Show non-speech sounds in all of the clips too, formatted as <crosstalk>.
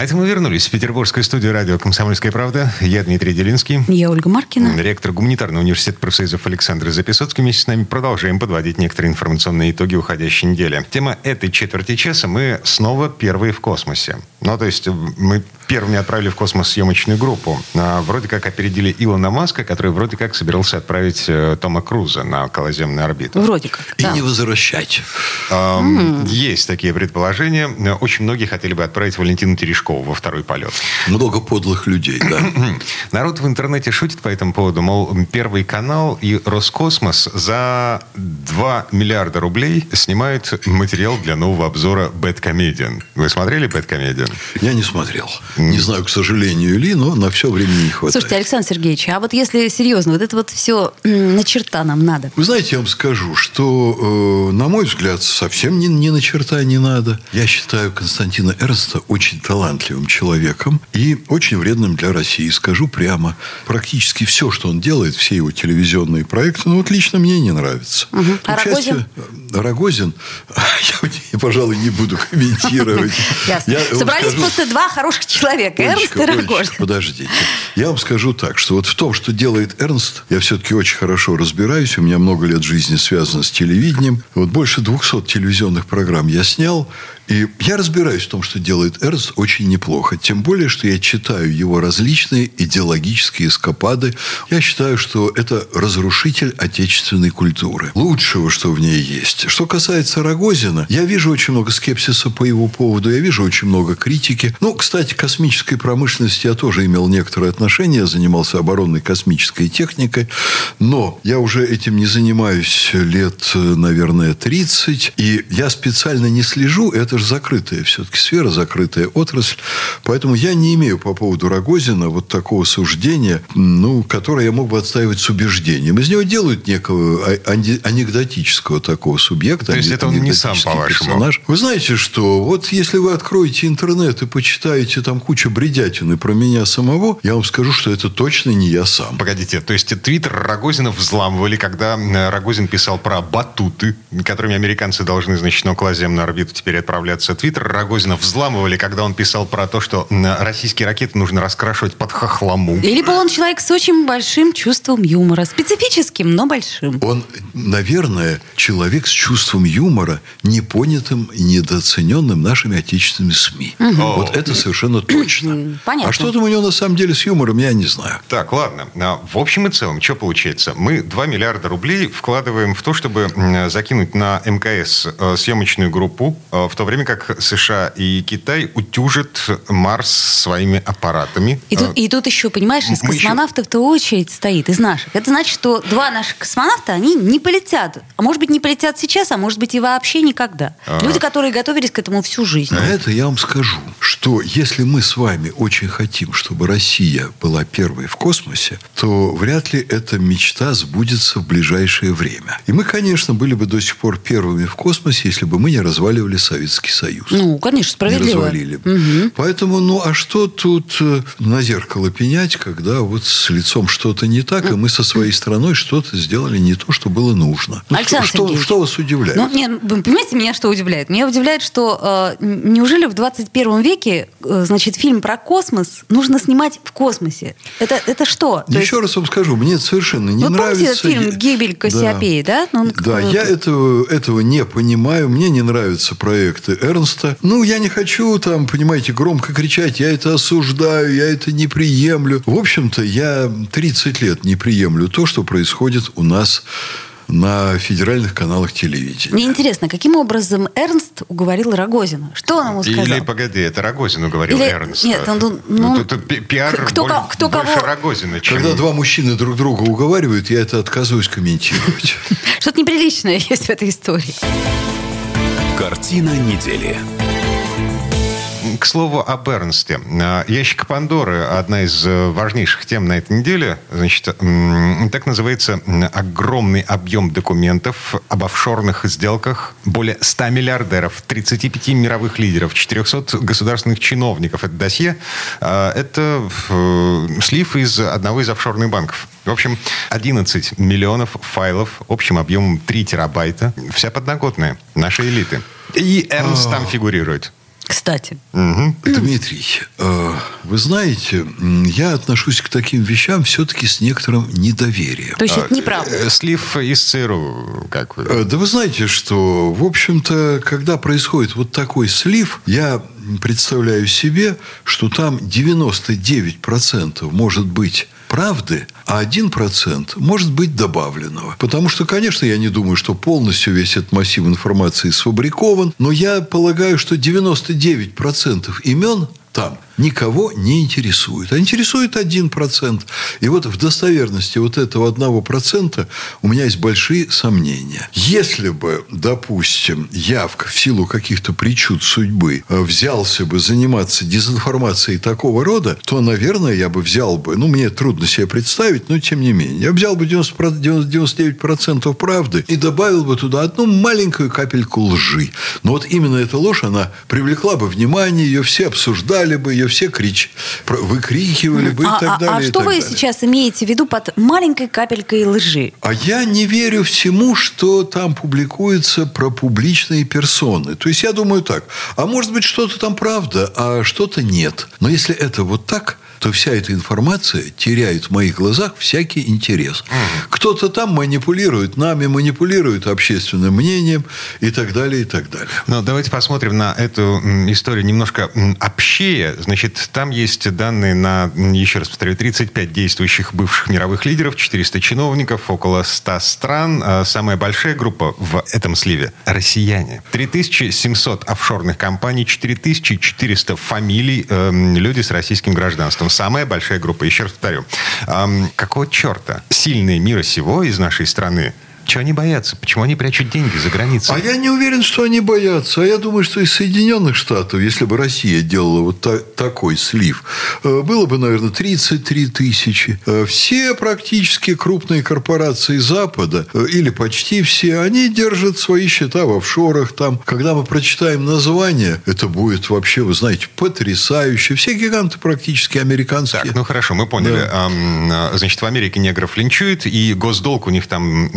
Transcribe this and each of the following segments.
А это мы вернулись в петербургскую студию радио «Комсомольская правда». Я Дмитрий Делинский. Я Ольга Маркина. Ректор гуманитарного университета профсоюзов Александр Записоцкий. Вместе с нами продолжаем подводить некоторые информационные итоги уходящей недели. Тема этой четверти часа мы снова первые в космосе. Ну, то есть мы первыми отправили в космос съемочную группу. А, вроде как опередили Илона Маска, который вроде как собирался отправить э, Тома Круза на околоземную орбиту. Вроде как, И не возвращать. Эм, Есть такие предположения. Очень многие хотели бы отправить Валентину Терешкову во второй полет. Много подлых людей, да. <clears throat> Народ в интернете шутит по этому поводу, мол, Первый канал и Роскосмос за 2 миллиарда рублей снимают материал для нового обзора Бэткомедиан. Вы смотрели Бэткомедиан? Я не смотрел. Не знаю, к сожалению ли, но на все времени не хватает. Слушайте, Александр Сергеевич, а вот если серьезно, вот это вот все на черта нам надо. Вы знаете, я вам скажу, что, э, на мой взгляд, совсем ни, ни на черта не надо. Я считаю Константина Эрнста очень талантливым человеком и очень вредным для России. Скажу прямо, практически все, что он делает, все его телевизионные проекты, ну вот лично мне не нравится. А Рогозин? Рогозин, я, пожалуй, не буду комментировать. Ясно. Я вам Собрались скажу- просто два хороших человека. Эрнст и. Олечка, подождите. Я вам скажу так, что вот в том, что делает Эрнст, я все-таки очень хорошо разбираюсь. У меня много лет жизни связано с телевидением. Вот больше 200 телевизионных программ я снял. И я разбираюсь в том, что делает Эрнст очень неплохо. Тем более, что я читаю его различные идеологические эскапады. Я считаю, что это разрушитель отечественной культуры. Лучшего, что в ней есть. Что касается Рогозина, я вижу очень много скепсиса по его поводу. Я вижу очень много критики. Ну, кстати, космической промышленности я тоже имел некоторое отношение. Я занимался оборонной космической техникой. Но я уже этим не занимаюсь лет, наверное, 30. И я специально не слежу. Это же закрытая все-таки сфера, закрытая отрасль. Поэтому я не имею по поводу Рогозина вот такого суждения, ну, которое я мог бы отстаивать с убеждением. Из него делают некого а- анекдотического такого субъекта. То есть это он не сам, по-вашему? персонаж. Вы знаете, что вот если вы откроете интернет и почитаете там кучу бредятины про меня самого, я вам скажу, что это точно не я сам. Погодите, то есть твиттер Рогозина взламывали, когда э, Рогозин писал про батуты, которыми американцы должны, значит, на околоземную орбиту теперь отправляться. Твиттер Рогозина взламывали, когда он писал про то, что российские ракеты нужно раскрашивать под хохлому. И Либо он человек с очень большим чувством юмора. Специфическим, но большим. Он, наверное, человек с чувством юмора, непонятым и недооцененным нашими отечественными СМИ. Вот это совершенно точно. Понятно. А что там у него на самом деле с юмором, я не знаю. Так, ладно. А, В общем и целом, что получается? Мы 2 миллиарда рублей вкладываем в то, чтобы закинуть на мкс э, съемочную группу, э, в то время как США и Китай утюжат Марс своими аппаратами. И тут, и тут еще, понимаешь, из мы еще- космонавтов-то очередь стоит, из наших. Это значит, что два наших космонавта, они не полетят. А может быть, не полетят сейчас, а может быть, и вообще никогда. Люди, которые готовились к этому всю жизнь. А это я вам скажу, что если мы с вами очень хотим, чтобы Россия была первой в космосе, то вряд ли эта мечта сбудется в ближайшее время. И мы, конечно, были бы до сих пор первыми в космосе, если бы мы не разваливали Советский Союз. Ну, конечно, не справедливо. развалили. бы. Поэтому, ну, а что тут э, на зеркало пенять, когда вот с лицом что-то не так, и мы со своей страной что-то сделали не то, что было нужно. Ну, Александр что, Сергеевич, что вас удивляет? Ну, не, вы понимаете, меня что удивляет? Меня удивляет, что э, неужели в 21 веке, э, значит, фильм про космос нужно снимать в космосе? Это, это что? То Еще раз вам скажу, мне это совершенно не Вы помните нравится. этот фильм Я- «Гибель Кассиопеи», да? Ну, он Да, я этого, этого не понимаю. Мне не нравятся проекты Эрнста. Ну, я не хочу там, понимаете, громко кричать. Я это осуждаю, я это не приемлю. В общем-то, я 30 лет не приемлю то, что происходит у нас на федеральных каналах телевидения. Мне интересно, каким образом Эрнст уговорил Рогозина? Что он ему сказал? Или, погоди, это Рогозину говорил Или- Эрнст. нет, он дум- ну, тут, тут пи- пиар кто боль- кто больше кого- Рогозина, чем... Когда два мужчины друг друга уговаривают, я это отказываюсь комментировать. <laughs> Что-то неприличное есть в этой истории. Картина недели. К слову о Бернсте. Ящик Пандоры – одна из важнейших тем на этой неделе. Значит, так называется огромный объем документов об офшорных сделках более 100 миллиардеров, 35 мировых лидеров, 400 государственных чиновников. Это досье. Это слив из одного из офшорных банков. В общем, 11 миллионов файлов общим объемом 3 терабайта. Вся подноготная. Нашей элиты. И Эрнст там фигурирует. Кстати. Угу. Дмитрий, э, вы знаете, я отношусь к таким вещам все-таки с некоторым недоверием. То есть это неправда? Э, слив из ЦРУ, как вы? Э, да вы знаете, что, в общем-то, когда происходит вот такой слив, я представляю себе, что там 99% может быть правды, а 1% может быть добавленного. Потому что, конечно, я не думаю, что полностью весь этот массив информации сфабрикован, но я полагаю, что 99% имен там никого не интересует. А интересует 1%. И вот в достоверности вот этого 1% у меня есть большие сомнения. Если бы, допустим, Явка в силу каких-то причуд судьбы э, взялся бы заниматься дезинформацией такого рода, то, наверное, я бы взял бы, ну, мне трудно себе представить, но тем не менее, я взял бы 90, 99% правды и добавил бы туда одну маленькую капельку лжи. Но вот именно эта ложь, она привлекла бы внимание, ее все обсуждали бы, ее все крич, выкрикивали бы и а, так а, далее. А что вы далее. сейчас имеете в виду под маленькой капелькой лжи? А я не верю всему, что там публикуется про публичные персоны. То есть я думаю так, а может быть что-то там правда, а что-то нет. Но если это вот так, то вся эта информация теряет в моих глазах всякий интерес. Кто-то там манипулирует нами, манипулирует общественным мнением и так далее, и так далее. Ну, давайте посмотрим на эту историю немножко общее. Значит, там есть данные на, еще раз повторю, 35 действующих бывших мировых лидеров, 400 чиновников, около 100 стран. А самая большая группа в этом сливе – россияне. 3700 офшорных компаний, 4400 фамилий, э, люди с российским гражданством самая большая группа. Еще раз повторю. Эм, какого черта сильные мира сего из нашей страны чего они боятся? Почему они прячут деньги за границей? А я не уверен, что они боятся. А я думаю, что из Соединенных Штатов, если бы Россия делала вот та- такой слив, э, было бы, наверное, 33 тысячи. Э, все практически крупные корпорации Запада, э, или почти все, они держат свои счета в офшорах. Там, когда мы прочитаем название, это будет вообще, вы знаете, потрясающе. Все гиганты практически американские. Так, ну хорошо, мы поняли. Да. Значит, в Америке негров линчуют, и госдолг у них там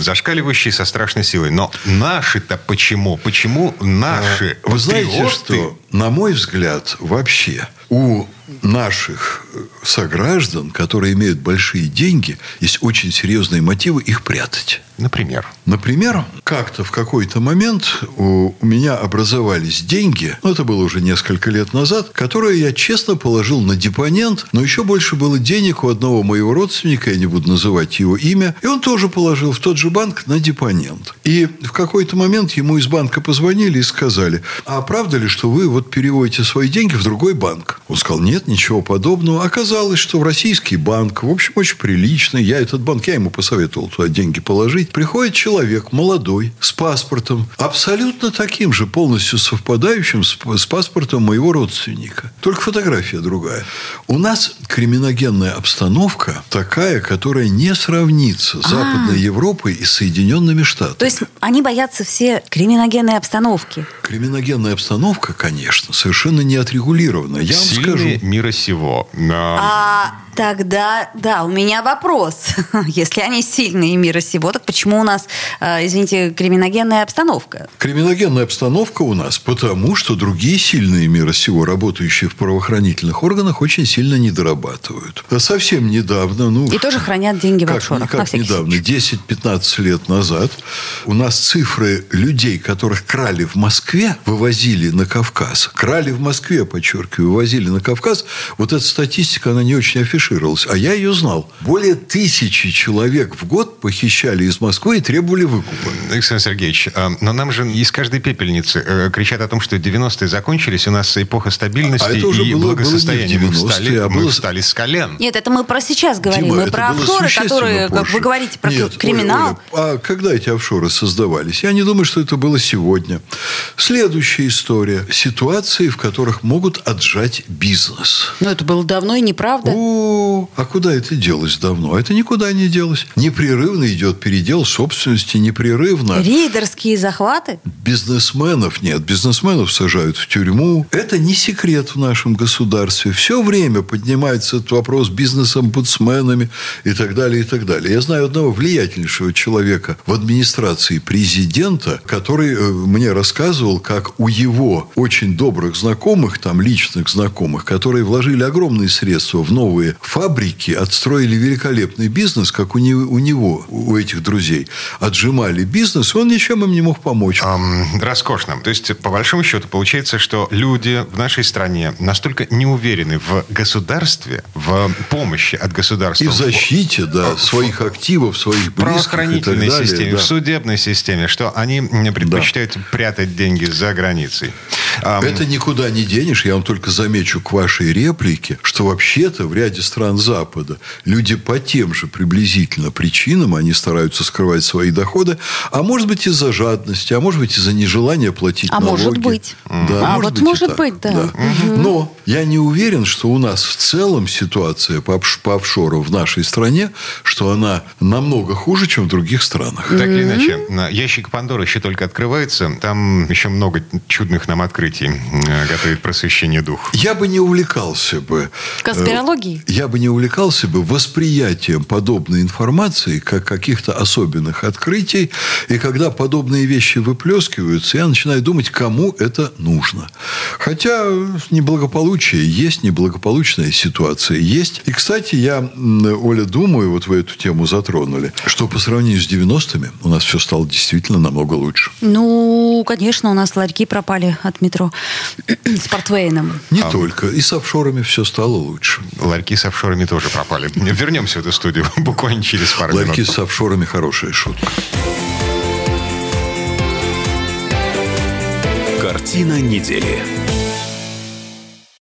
зашкаливающий со страшной силой. Но наши-то почему? Почему наши? Вы знаете, что, на мой взгляд, вообще у наших сограждан, которые имеют большие деньги, есть очень серьезные мотивы их прятать. Например? Например, как-то в какой-то момент у меня образовались деньги, ну, это было уже несколько лет назад, которые я честно положил на депонент, но еще больше было денег у одного моего родственника, я не буду называть его имя, и он тоже положил в тот же банк на депонент. И в какой-то момент ему из банка позвонили и сказали, а правда ли, что вы вот переводите свои деньги в другой банк? Он сказал, нет, ничего подобного. Оказалось, что в российский банк, в общем, очень приличный, я этот банк, я ему посоветовал туда деньги положить, приходит человек молодой, с паспортом, абсолютно таким же, полностью совпадающим с, с паспортом моего родственника. Только фотография другая. У нас криминогенная обстановка такая, которая не сравнится с а. Западной Европой и Соединенными Штатами. То есть они боятся все криминогенной обстановки? Криминогенная обстановка, конечно, совершенно не отрегулирована. Я вам Сильные скажу. мира сего. А тогда, да, у меня вопрос. <laughs> Если они сильные мира сего, так почему у нас, извините, криминогенная обстановка? Криминогенная обстановка у нас потому, что другие сильные мира сего, работающие в правоохранительных органах, очень сильно недорабатывают. Совсем недавно... Ну, И тоже хранят деньги в как, офшорах. Как недавно, 10-15 лет назад, у нас цифры людей, которых крали в Москве, вывозили на Кавказ. Крали в Москве, подчеркиваю, вывозили на Кавказ. Вот эта статистика, она не очень афишировалась. А я ее знал. Более тысячи человек в год похищали из Москвы и требовали выкупа. Александр Сергеевич, но нам же из каждой пепельницы э, кричат о том, что 90-е закончились, у нас эпоха стабильности а это уже и было, благосостояния. Было мы встали, а было... мы встали с колен. Нет, это мы про сейчас говорим. Дима, мы про офшоры, которые, позже. как вы говорите, про Нет, криминал. Оля, Оля, а когда эти офшоры создавались? Я не думаю, что это было сегодня. Следующая история. Ситуации, в которых могут отжать бизнес. Но это было давно и неправда. О, а куда это делось давно? Это никуда не делось. Непрерывно идет передел собственности, непрерывно. Рейдерские захваты? Бизнесменов нет. Бизнесменов сажают в тюрьму. Это не секрет в нашем государстве. Все время поднимается этот вопрос бизнес-омбудсменами и так далее, и так далее. Я знаю одного влиятельнейшего человека в администрации президента, который э, мне рассказывал, как у его очень добрых знакомых, там личных знакомых, которые вложили огромные средства в новые фабрики, отстроили великолепный бизнес, как у него, у, него, у этих друзей, отжимали бизнес, он ничем им не мог помочь. Эм, роскошно. То есть, по большому счету, получается, что люди в нашей стране настолько не уверены в государстве, в помощи от государства. И в защите, да, в, своих активов, своих близких правоохранительной и так далее, системе, да. в судебной системе, что они предпочитают да. прятать деньги за границей. Это никуда не денешь. Я вам только замечу к вашей реплике, что вообще-то в ряде стран Запада люди по тем же приблизительно причинам, они стараются скрывать свои доходы, а может быть из-за жадности, а может быть из-за нежелания платить а налоги. может быть. Да, а может вот быть может быть, да. да. Угу. Но я не уверен, что у нас в целом ситуация по, по офшору в нашей стране, что она намного хуже, чем в других странах. Так или иначе, ящик Пандоры еще только открывается. Там еще много чудных нам открытий готовит просвещение дух. Я бы не увлекался бы... Конспирологией? Я бы не увлекался бы восприятием подобной информации, как каких-то особенных открытий. И когда подобные вещи выплескиваются, я начинаю думать, кому это нужно. Хотя неблагополучие есть, неблагополучная ситуация есть. И, кстати, я, Оля, думаю, вот вы эту тему затронули, что по сравнению с 90-ми у нас все стало действительно намного лучше. Ну, конечно, у нас ларьки пропали от метро с портвейном. Не а. только. И с офшорами все стало лучше. Ларьки с офшорами тоже пропали. Вернемся в эту студию <laughs> буквально через пару Ларьки минут. Ларьки с офшорами хорошая шутка. Картина недели.